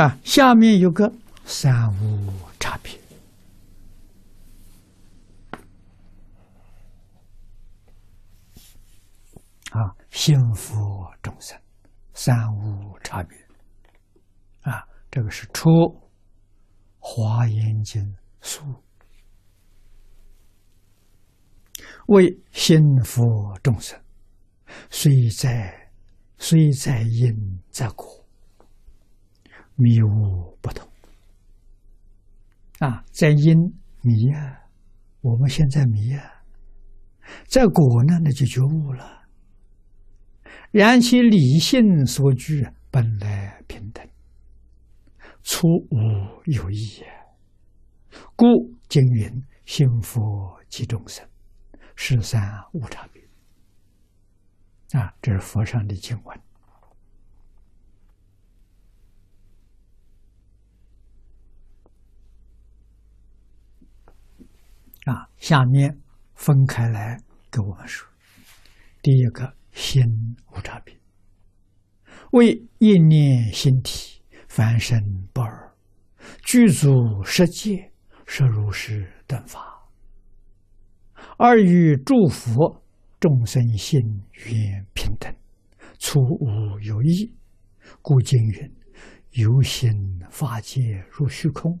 啊，下面有个三无差别。啊，幸福众生三无差别。啊，这个是出《华严经》书，为幸福众生，虽在虽在因在果。迷悟不同啊，在因迷啊，我们现在迷啊，在果呢，那就觉悟了。然其理性所具，本来平等，出无有异也。故经云：“幸福即众生，十三无差别。”啊，这是佛上的经文。啊，下面分开来给我们说。第一个心无差别，为一念心体，凡身不二，具足十界，摄如是等法，二与诸佛众生心缘平等，粗无有异。故经云：“由心法界入虚空。”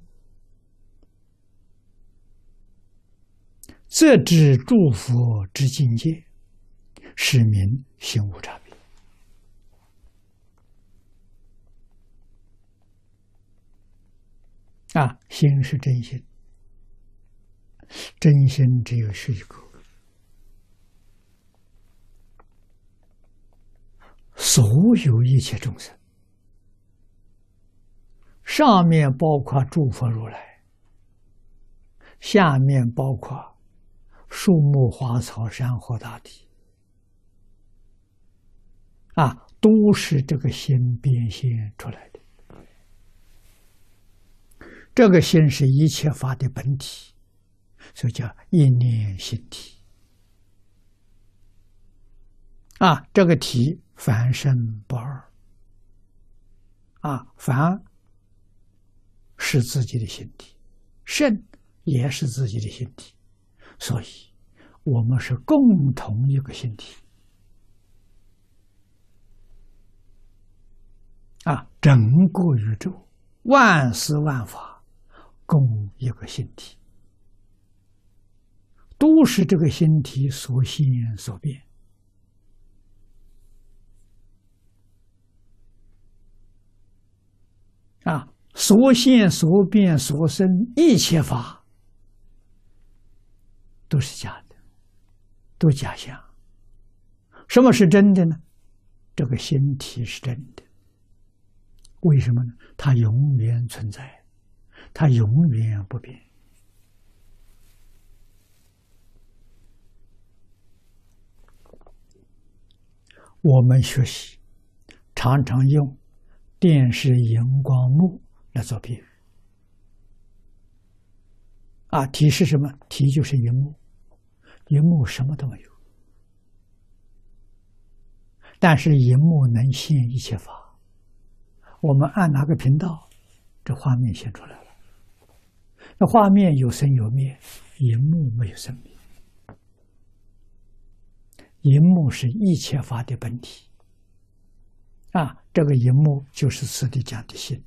则知诸佛之境界，是名心无差别。啊，心是真心，真心只有是一个。所有一切众生，上面包括诸佛如来，下面包括。树木、花草、山河大地，啊，都是这个心变现出来的。这个心是一切法的本体，所以叫一念心体。啊，这个体凡身不二。啊，凡是自己的心体，圣也是自己的心体。所以，我们是共同一个心体啊！整个宇宙，万事万法，共一个心体，都是这个心体所现所变啊！所现所变所生一切法。都是假的，都假象。什么是真的呢？这个心体是真的。为什么呢？它永远存在，它永远不变。我们学习常常用电视荧光幕来做比喻。啊，体是什么？体就是荧幕。银幕什么都没有，但是银幕能现一切法。我们按哪个频道，这画面现出来了。那画面有生有灭，银幕没有生灭。荧幕是一切法的本体。啊，这个银幕就是此地讲的心。